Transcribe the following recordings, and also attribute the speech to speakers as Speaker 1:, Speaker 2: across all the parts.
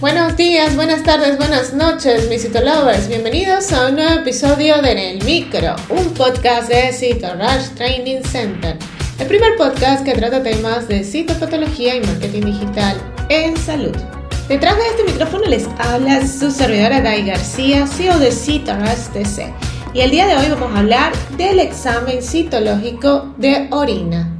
Speaker 1: Buenos días, buenas tardes, buenas noches, mis Citolovers. Bienvenidos a un nuevo episodio de En el Micro, un podcast de Cito Rush Training Center. El primer podcast que trata temas de citopatología y marketing digital en salud. Detrás de este micrófono les habla su servidora Dai García, CEO de Cito Rush TC. Y el día de hoy vamos a hablar del examen citológico de orina.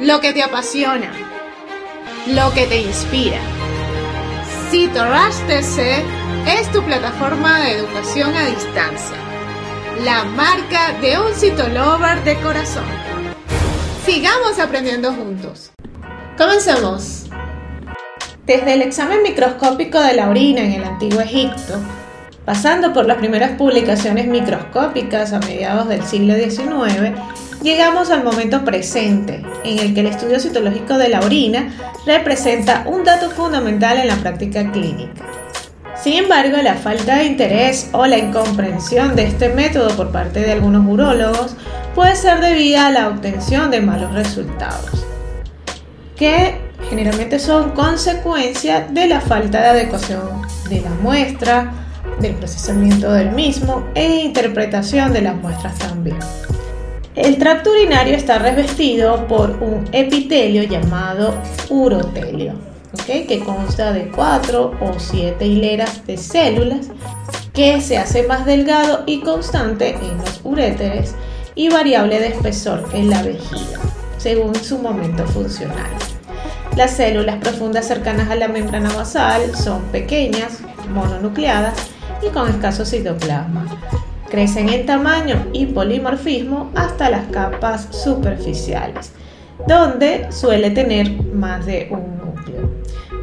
Speaker 1: lo que te apasiona, lo que te inspira. CitoRush TC es tu plataforma de educación a distancia, la marca de un citolover de corazón. Sigamos aprendiendo juntos. Comencemos. Desde el examen microscópico de la orina en el antiguo Egipto, pasando por las primeras publicaciones microscópicas a mediados del siglo XIX, Llegamos al momento presente, en el que el estudio citológico de la orina representa un dato fundamental en la práctica clínica. Sin embargo, la falta de interés o la incomprensión de este método por parte de algunos urólogos puede ser debida a la obtención de malos resultados, que generalmente son consecuencia de la falta de adecuación de la muestra, del procesamiento del mismo e interpretación de las muestras también. El tracto urinario está revestido por un epitelio llamado urotelio, que consta de cuatro o siete hileras de células que se hace más delgado y constante en los uréteres y variable de espesor en la vejiga, según su momento funcional. Las células profundas cercanas a la membrana basal son pequeñas, mononucleadas y con escaso citoplasma. Crecen en tamaño y polimorfismo hasta las capas superficiales, donde suele tener más de un núcleo.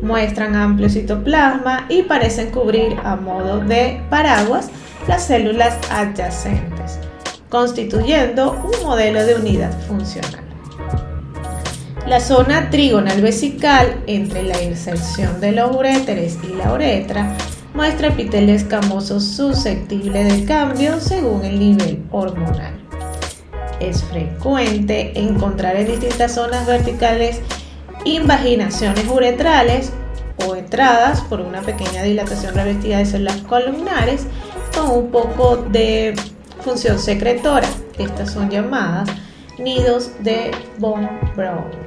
Speaker 1: Muestran amplio citoplasma y parecen cubrir a modo de paraguas las células adyacentes, constituyendo un modelo de unidad funcional. La zona trigonal vesical entre la inserción de los uréteres y la uretra muestra epitelio escamoso susceptible de cambio según el nivel hormonal. Es frecuente encontrar en distintas zonas verticales invaginaciones uretrales o entradas por una pequeña dilatación revestida de células columnares con un poco de función secretora. Estas son llamadas nidos de von Braun.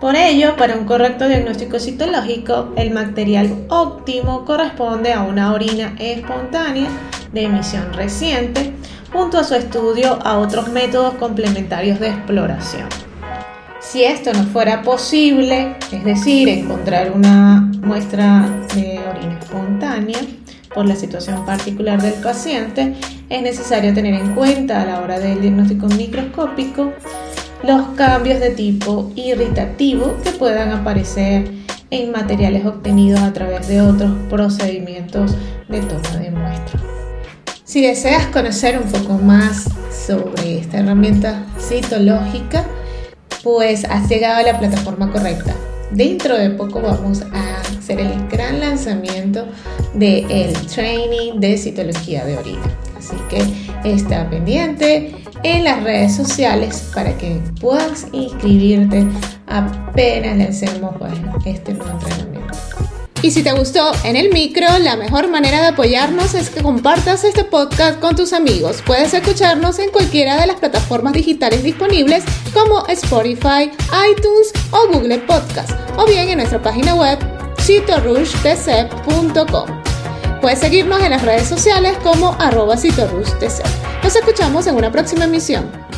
Speaker 1: Por ello, para un correcto diagnóstico citológico, el material óptimo corresponde a una orina espontánea de emisión reciente, junto a su estudio a otros métodos complementarios de exploración. Si esto no fuera posible, es decir, encontrar una muestra de orina espontánea por la situación particular del paciente, es necesario tener en cuenta a la hora del diagnóstico microscópico los cambios de tipo irritativo que puedan aparecer en materiales obtenidos a través de otros procedimientos de toma de muestra. Si deseas conocer un poco más sobre esta herramienta citológica, pues has llegado a la plataforma correcta. Dentro de poco vamos a hacer el gran lanzamiento del training de citología de orina. Así que está pendiente en las redes sociales para que puedas inscribirte apenas lancemos bueno, este nuevo entrenamiento. Y si te gustó en el micro, la mejor manera de apoyarnos es que compartas este podcast con tus amigos. Puedes escucharnos en cualquiera de las plataformas digitales disponibles como Spotify, iTunes o Google Podcast, o bien en nuestra página web citorushtc.com. Puedes seguirnos en las redes sociales como arroba Nos escuchamos en una próxima emisión.